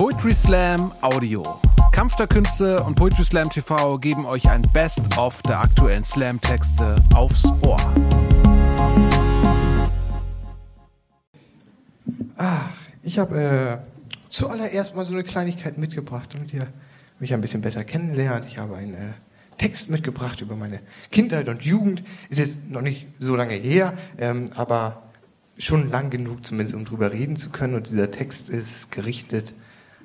Poetry Slam Audio. Kampf der Künste und Poetry Slam TV geben euch ein Best-of der aktuellen Slam-Texte aufs Ohr. Ach, ich habe äh, zuallererst mal so eine Kleinigkeit mitgebracht, damit ihr mich ein bisschen besser kennenlernt. Ich habe einen äh, Text mitgebracht über meine Kindheit und Jugend. Ist jetzt noch nicht so lange her, ähm, aber schon lang genug zumindest, um drüber reden zu können. Und dieser Text ist gerichtet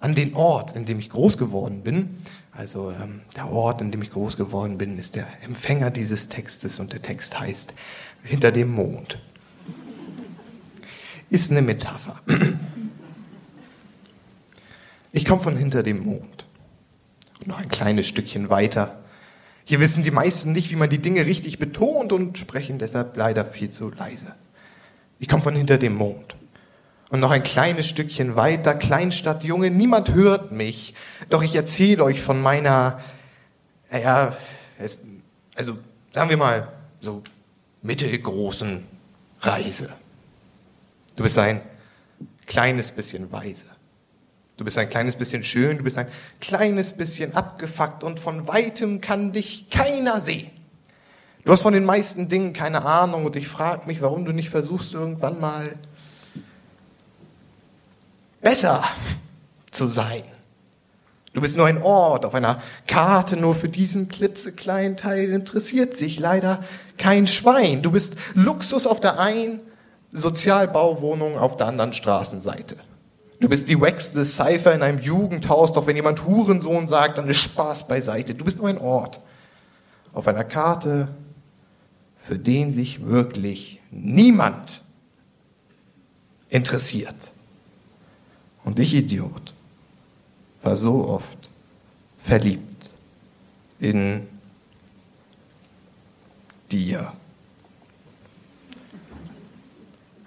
an den Ort, in dem ich groß geworden bin. Also ähm, der Ort, in dem ich groß geworden bin, ist der Empfänger dieses Textes und der Text heißt Hinter dem Mond. Ist eine Metapher. Ich komme von hinter dem Mond. noch ein kleines Stückchen weiter. Hier wissen die meisten nicht, wie man die Dinge richtig betont und sprechen deshalb leider viel zu leise. Ich komme von hinter dem Mond. Und noch ein kleines Stückchen weiter, Kleinstadt, Junge, niemand hört mich. Doch ich erzähle euch von meiner, ja, also sagen wir mal, so mittelgroßen Reise. Du bist ein kleines bisschen weise. Du bist ein kleines bisschen schön, du bist ein kleines bisschen abgefuckt und von weitem kann dich keiner sehen. Du hast von den meisten Dingen keine Ahnung und ich frage mich, warum du nicht versuchst, irgendwann mal besser zu sein. Du bist nur ein Ort auf einer Karte, nur für diesen klitzekleinen Teil interessiert sich leider kein Schwein. Du bist Luxus auf der einen, Sozialbauwohnung auf der anderen Straßenseite. Du bist die wackste Cypher in einem Jugendhaus, doch wenn jemand Hurensohn sagt, dann ist Spaß beiseite. Du bist nur ein Ort auf einer Karte, für den sich wirklich niemand interessiert. Und ich, Idiot, war so oft verliebt in dir.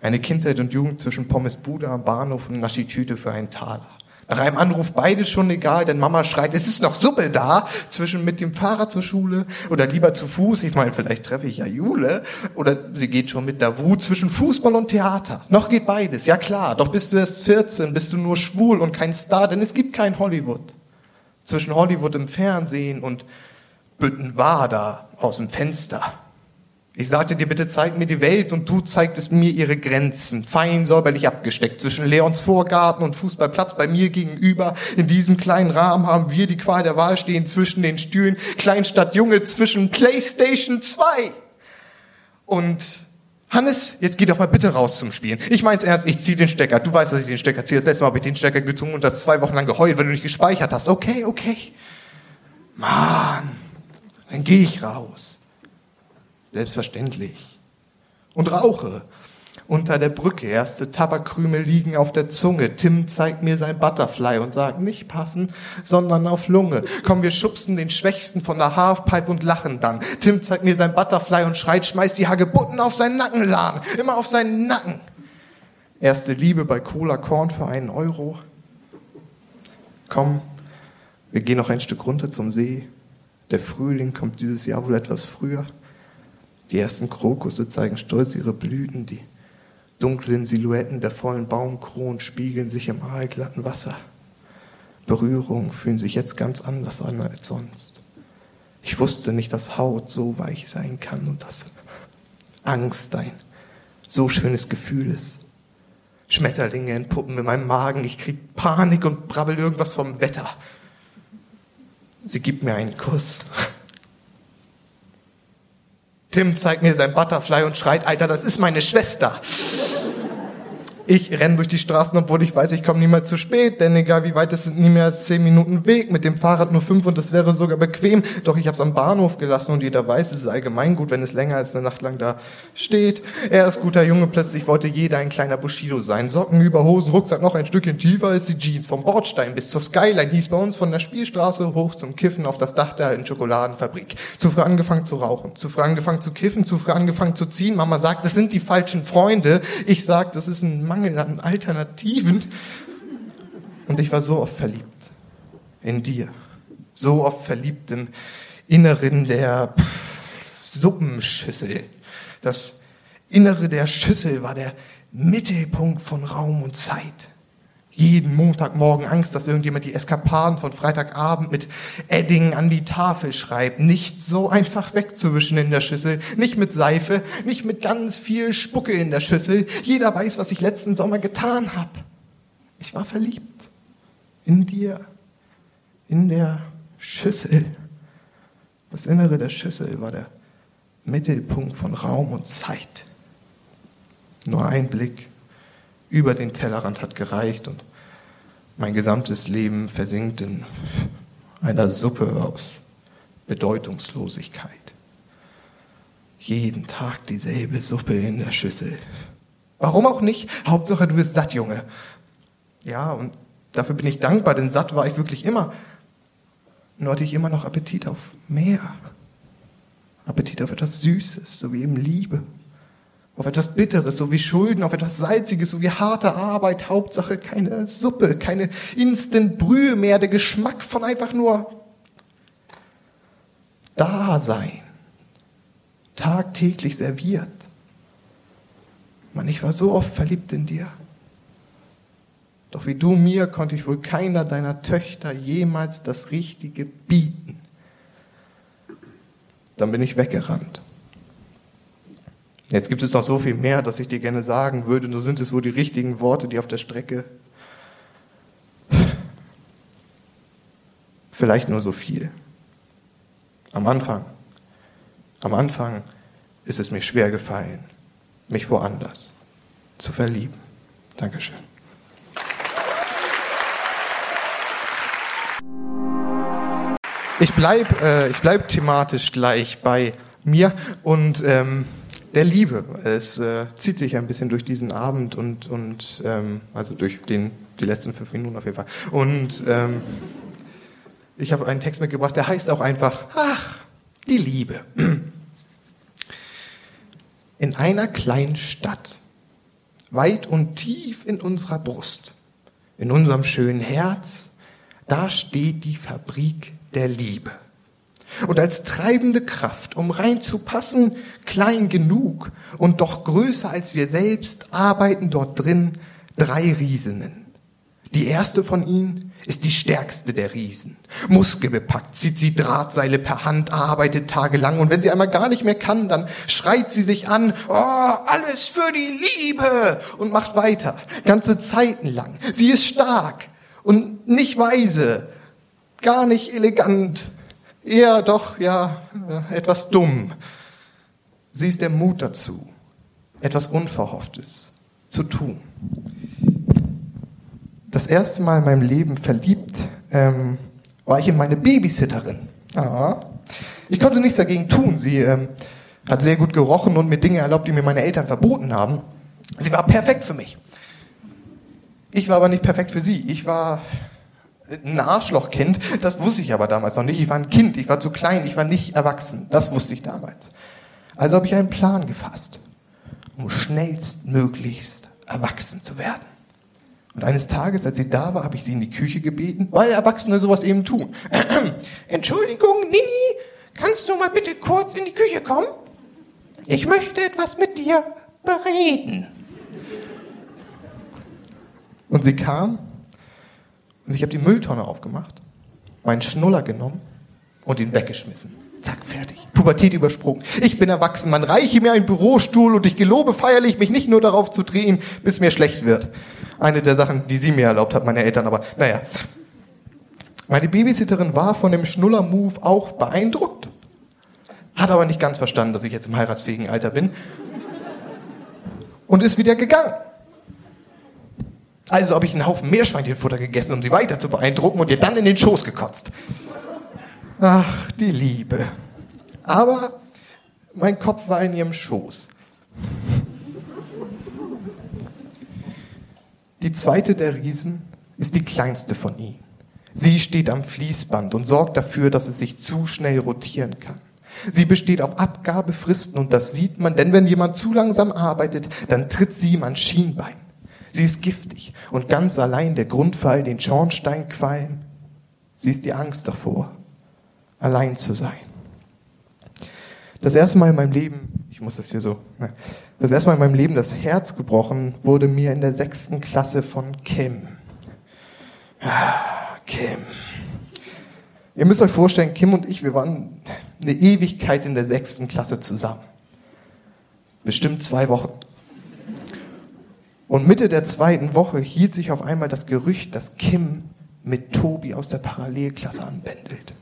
Eine Kindheit und Jugend zwischen Pommes Bude am Bahnhof und Naschi-Tüte für einen Taler. Nach Anruf beides schon egal, denn Mama schreit, es ist noch Suppe da, zwischen mit dem Fahrrad zur Schule oder lieber zu Fuß, ich meine, vielleicht treffe ich ja Jule, oder sie geht schon mit der Wut zwischen Fußball und Theater. Noch geht beides, ja klar, doch bist du erst 14, bist du nur schwul und kein Star, denn es gibt kein Hollywood. Zwischen Hollywood im Fernsehen und Büttenwader aus dem Fenster. Ich sagte dir, bitte zeig mir die Welt und du zeigtest mir ihre Grenzen. Fein säuberlich abgesteckt zwischen Leons Vorgarten und Fußballplatz bei mir gegenüber. In diesem kleinen Rahmen haben wir die Qual der Wahl stehen zwischen den Stühlen. Kleinstadt Junge zwischen Playstation 2. Und Hannes, jetzt geh doch mal bitte raus zum Spielen. Ich mein's ernst, ich zieh den Stecker. Du weißt, dass ich den Stecker ziehe. Das letzte Mal habe ich den Stecker gezogen und das zwei Wochen lang geheult, weil du nicht gespeichert hast. Okay, okay. Mann, dann geh ich raus. Selbstverständlich. Und rauche. Unter der Brücke, erste Tabakkrümel liegen auf der Zunge. Tim zeigt mir sein Butterfly und sagt, nicht paffen, sondern auf Lunge. Komm, wir schubsen den Schwächsten von der Halfpipe und lachen dann. Tim zeigt mir sein Butterfly und schreit, schmeißt die Hagebutten auf seinen Nackenladen. Immer auf seinen Nacken. Erste Liebe bei Cola Korn für einen Euro. Komm, wir gehen noch ein Stück runter zum See. Der Frühling kommt dieses Jahr wohl etwas früher. Die ersten Krokusse zeigen stolz ihre Blüten, die dunklen Silhouetten der vollen Baumkronen spiegeln sich im aalglatten Wasser. Berührungen fühlen sich jetzt ganz anders an als sonst. Ich wusste nicht, dass Haut so weich sein kann und dass Angst ein so schönes Gefühl ist. Schmetterlinge entpuppen in meinem Magen, ich krieg Panik und brabbel irgendwas vom Wetter. Sie gibt mir einen Kuss. Tim zeigt mir sein Butterfly und schreit, Alter, das ist meine Schwester. Ich renne durch die Straßen, obwohl ich weiß, ich komme niemals zu spät, denn egal wie weit es sind, nie mehr als zehn Minuten Weg. Mit dem Fahrrad nur fünf und das wäre sogar bequem. Doch ich habe es am Bahnhof gelassen und jeder weiß, es ist allgemein gut, wenn es länger als eine Nacht lang da steht. Er ist guter Junge, plötzlich wollte jeder ein kleiner Bushido sein. Socken über Hosen, Rucksack noch ein Stückchen tiefer als die Jeans. Vom Bordstein bis zur Skyline hieß bei uns von der Spielstraße hoch zum Kiffen auf das Dach der alten Schokoladenfabrik. Zu früh angefangen zu rauchen, zu früh angefangen zu kiffen, zu früh angefangen zu ziehen. Mama sagt, das sind die falschen Freunde. Ich sag, das ist ein Mangel Mangel an Alternativen. Und ich war so oft verliebt in dir. So oft verliebt im Inneren der Suppenschüssel. Das Innere der Schüssel war der Mittelpunkt von Raum und Zeit. Jeden Montagmorgen Angst, dass irgendjemand die Eskapaden von Freitagabend mit Edding an die Tafel schreibt. Nicht so einfach wegzuwischen in der Schüssel. Nicht mit Seife, nicht mit ganz viel Spucke in der Schüssel. Jeder weiß, was ich letzten Sommer getan habe. Ich war verliebt. In dir. In der Schüssel. Das Innere der Schüssel war der Mittelpunkt von Raum und Zeit. Nur ein Blick über den Tellerrand hat gereicht und mein gesamtes Leben versinkt in einer Suppe aus Bedeutungslosigkeit. Jeden Tag dieselbe Suppe in der Schüssel. Warum auch nicht? Hauptsache, du bist satt, Junge. Ja, und dafür bin ich dankbar, denn satt war ich wirklich immer. Nur hatte ich immer noch Appetit auf mehr. Appetit auf etwas Süßes, so wie eben Liebe auf etwas Bitteres, so wie Schulden, auf etwas Salziges, so wie harte Arbeit, Hauptsache keine Suppe, keine Instant-Brühe mehr, der Geschmack von einfach nur Dasein, tagtäglich serviert. Mann, ich war so oft verliebt in dir. Doch wie du mir konnte ich wohl keiner deiner Töchter jemals das Richtige bieten. Dann bin ich weggerannt. Jetzt gibt es noch so viel mehr, dass ich dir gerne sagen würde, nur sind es wohl die richtigen Worte, die auf der Strecke. Vielleicht nur so viel. Am Anfang, am Anfang ist es mir schwer gefallen, mich woanders zu verlieben. Dankeschön. Ich bleibe äh, bleib thematisch gleich bei mir und ähm, der Liebe. Es äh, zieht sich ein bisschen durch diesen Abend und, und ähm, also durch den, die letzten fünf Minuten auf jeden Fall. Und ähm, ich habe einen Text mitgebracht, der heißt auch einfach, ach, die Liebe. In einer kleinen Stadt, weit und tief in unserer Brust, in unserem schönen Herz, da steht die Fabrik der Liebe. Und als treibende Kraft, um reinzupassen, klein genug und doch größer als wir selbst, arbeiten dort drin drei Riesinnen. Die erste von ihnen ist die stärkste der Riesen. Muskelbepackt zieht sie Drahtseile per Hand, arbeitet tagelang und wenn sie einmal gar nicht mehr kann, dann schreit sie sich an, oh, alles für die Liebe und macht weiter, ganze Zeiten lang. Sie ist stark und nicht weise, gar nicht elegant, eher doch, ja, etwas dumm. Sie ist der Mut dazu, etwas Unverhofftes zu tun. Das erste Mal in meinem Leben verliebt ähm, war ich in meine Babysitterin. Ah. Ich konnte nichts dagegen tun. Sie ähm, hat sehr gut gerochen und mir Dinge erlaubt, die mir meine Eltern verboten haben. Sie war perfekt für mich. Ich war aber nicht perfekt für sie. Ich war ein Arschlochkind, das wusste ich aber damals noch nicht. Ich war ein Kind, ich war zu klein, ich war nicht erwachsen. Das wusste ich damals. Also habe ich einen Plan gefasst, um schnellstmöglichst erwachsen zu werden. Und eines Tages, als sie da war, habe ich sie in die Küche gebeten, weil Erwachsene sowas eben tun. Entschuldigung, Nini, kannst du mal bitte kurz in die Küche kommen? Ich möchte etwas mit dir bereden. Und sie kam und ich habe die Mülltonne aufgemacht, meinen Schnuller genommen und ihn weggeschmissen. Zack, fertig. Pubertät übersprungen. Ich bin erwachsen, man reiche mir einen Bürostuhl und ich gelobe feierlich, mich nicht nur darauf zu drehen, bis mir schlecht wird. Eine der Sachen, die sie mir erlaubt hat, meine Eltern, aber naja. Meine Babysitterin war von dem Schnuller-Move auch beeindruckt. Hat aber nicht ganz verstanden, dass ich jetzt im heiratsfähigen Alter bin. Und ist wieder gegangen. Also habe ich einen Haufen Meerschweinchenfutter gegessen, um sie weiter zu beeindrucken und ihr dann in den Schoß gekotzt. Ach, die Liebe. Aber mein Kopf war in ihrem Schoß. Die zweite der Riesen ist die kleinste von ihnen. Sie steht am Fließband und sorgt dafür, dass es sich zu schnell rotieren kann. Sie besteht auf Abgabefristen und das sieht man, denn wenn jemand zu langsam arbeitet, dann tritt sie ihm an Schienbein. Sie ist giftig und ganz allein der Grundfall, den Schornsteinqualm. Sie ist die Angst davor, allein zu sein. Das erste Mal in meinem Leben, ich muss das hier so, ne, das erste Mal in meinem Leben das Herz gebrochen wurde mir in der sechsten Klasse von Kim. Ah, Kim. Ihr müsst euch vorstellen, Kim und ich, wir waren eine Ewigkeit in der sechsten Klasse zusammen. Bestimmt zwei Wochen. Und Mitte der zweiten Woche hielt sich auf einmal das Gerücht, dass Kim mit Tobi aus der Parallelklasse anbändelt.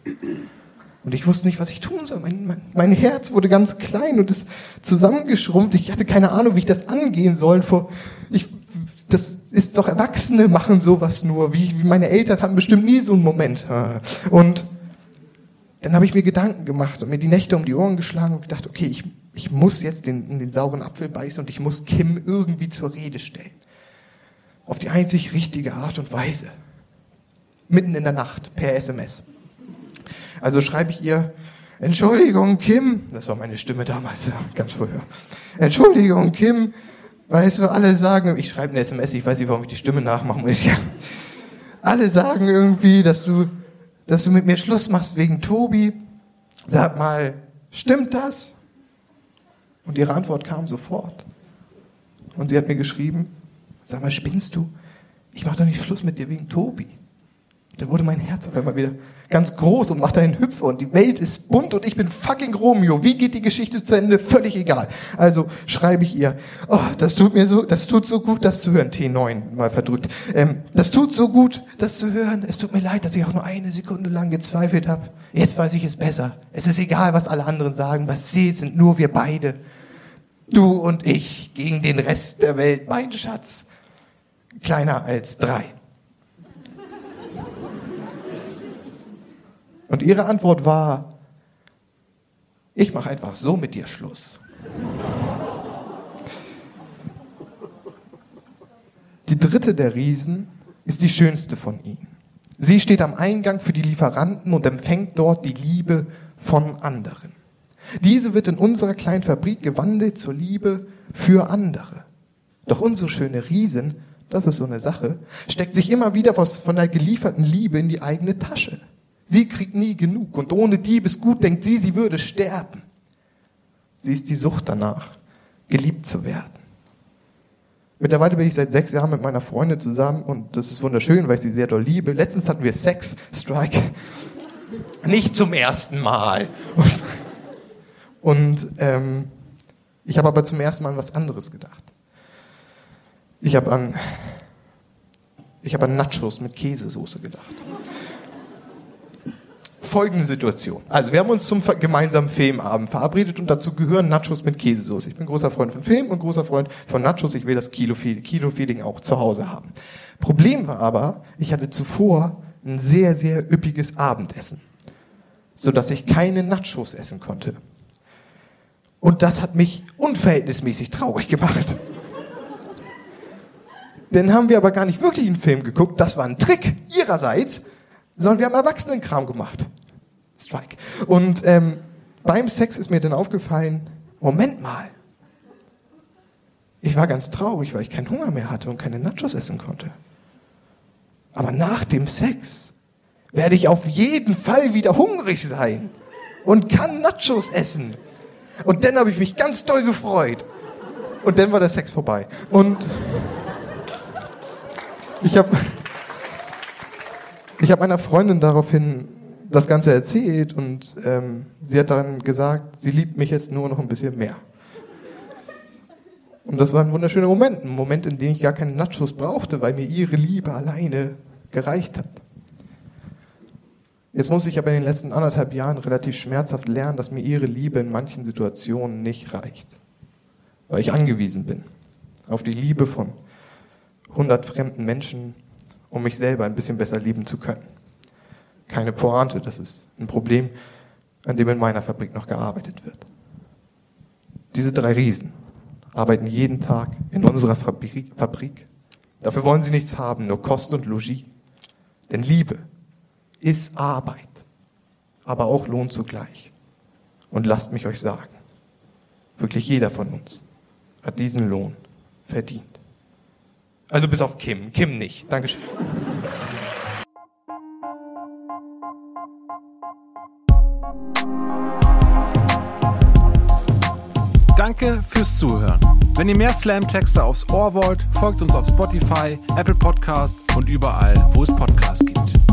Und ich wusste nicht, was ich tun soll. Mein, mein, mein Herz wurde ganz klein und ist zusammengeschrumpft. Ich hatte keine Ahnung, wie ich das angehen soll. Vor, ich, das ist doch Erwachsene machen sowas nur. Wie, wie meine Eltern hatten bestimmt nie so einen Moment. Und dann habe ich mir Gedanken gemacht und mir die Nächte um die Ohren geschlagen und gedacht, okay, ich, ich muss jetzt den, in den sauren Apfel beißen und ich muss Kim irgendwie zur Rede stellen. Auf die einzig richtige Art und Weise. Mitten in der Nacht, per SMS. Also schreibe ich ihr, Entschuldigung, Kim, das war meine Stimme damals, ganz früher. Entschuldigung, Kim, weißt du, alle sagen, ich schreibe eine SMS, ich weiß nicht, warum ich die Stimme nachmachen muss. Ja. Alle sagen irgendwie, dass du, dass du mit mir Schluss machst wegen Tobi. Sag mal, stimmt das? Und ihre Antwort kam sofort. Und sie hat mir geschrieben, sag mal, spinnst du? Ich mache doch nicht Schluss mit dir wegen Tobi. Da wurde mein Herz auf einmal wieder ganz groß und macht einen Hüpfer und die Welt ist bunt und ich bin fucking Romeo. Wie geht die Geschichte zu Ende? Völlig egal. Also schreibe ich ihr, oh, das tut mir so, das tut so gut, das zu hören. T9 mal verdrückt. Ähm, das tut so gut, das zu hören. Es tut mir leid, dass ich auch nur eine Sekunde lang gezweifelt habe. Jetzt weiß ich es besser. Es ist egal, was alle anderen sagen. Was sie sind nur wir beide. Du und ich gegen den Rest der Welt, mein Schatz. Kleiner als drei. Und ihre Antwort war, ich mache einfach so mit dir Schluss. Die dritte der Riesen ist die schönste von ihnen. Sie steht am Eingang für die Lieferanten und empfängt dort die Liebe von anderen. Diese wird in unserer kleinen Fabrik gewandelt zur Liebe für andere. Doch unsere schöne Riesen, das ist so eine Sache, steckt sich immer wieder was von der gelieferten Liebe in die eigene Tasche. Sie kriegt nie genug und ohne Diebesgut denkt sie, sie würde sterben. Sie ist die Sucht danach, geliebt zu werden. Mittlerweile bin ich seit sechs Jahren mit meiner Freundin zusammen und das ist wunderschön, weil ich sie sehr doll liebe. Letztens hatten wir Sex, Strike. Nicht zum ersten Mal. Und ähm, ich habe aber zum ersten Mal an was anderes gedacht. Ich habe an, habe an Nachos mit Käsesoße gedacht folgende Situation. Also wir haben uns zum gemeinsamen Filmabend verabredet und dazu gehören Nachos mit Käsesauce. Ich bin großer Freund von Film und großer Freund von Nachos. Ich will das Kilo-Feeling auch zu Hause haben. Problem war aber, ich hatte zuvor ein sehr, sehr üppiges Abendessen, sodass ich keine Nachos essen konnte. Und das hat mich unverhältnismäßig traurig gemacht. Dann haben wir aber gar nicht wirklich einen Film geguckt, das war ein Trick ihrerseits, sondern wir haben Erwachsenenkram gemacht. Strike. Und ähm, beim Sex ist mir dann aufgefallen, Moment mal. Ich war ganz traurig, weil ich keinen Hunger mehr hatte und keine Nachos essen konnte. Aber nach dem Sex werde ich auf jeden Fall wieder hungrig sein und kann Nachos essen. Und dann habe ich mich ganz doll gefreut. Und dann war der Sex vorbei. Und ich habe ich hab meiner Freundin daraufhin das Ganze erzählt und ähm, sie hat dann gesagt, sie liebt mich jetzt nur noch ein bisschen mehr. Und das war ein wunderschöner Moment, ein Moment, in dem ich gar keinen Nachos brauchte, weil mir ihre Liebe alleine gereicht hat. Jetzt muss ich aber in den letzten anderthalb Jahren relativ schmerzhaft lernen, dass mir ihre Liebe in manchen Situationen nicht reicht, weil ich angewiesen bin auf die Liebe von hundert fremden Menschen, um mich selber ein bisschen besser lieben zu können keine Pointe. Das ist ein Problem, an dem in meiner Fabrik noch gearbeitet wird. Diese drei Riesen arbeiten jeden Tag in unserer Fabrik. Dafür wollen sie nichts haben, nur Kost und Logis. Denn Liebe ist Arbeit, aber auch Lohn zugleich. Und lasst mich euch sagen, wirklich jeder von uns hat diesen Lohn verdient. Also bis auf Kim. Kim nicht. Dankeschön. Danke fürs Zuhören. Wenn ihr mehr Slam-Texte aufs Ohr wollt, folgt uns auf Spotify, Apple Podcasts und überall, wo es Podcasts gibt.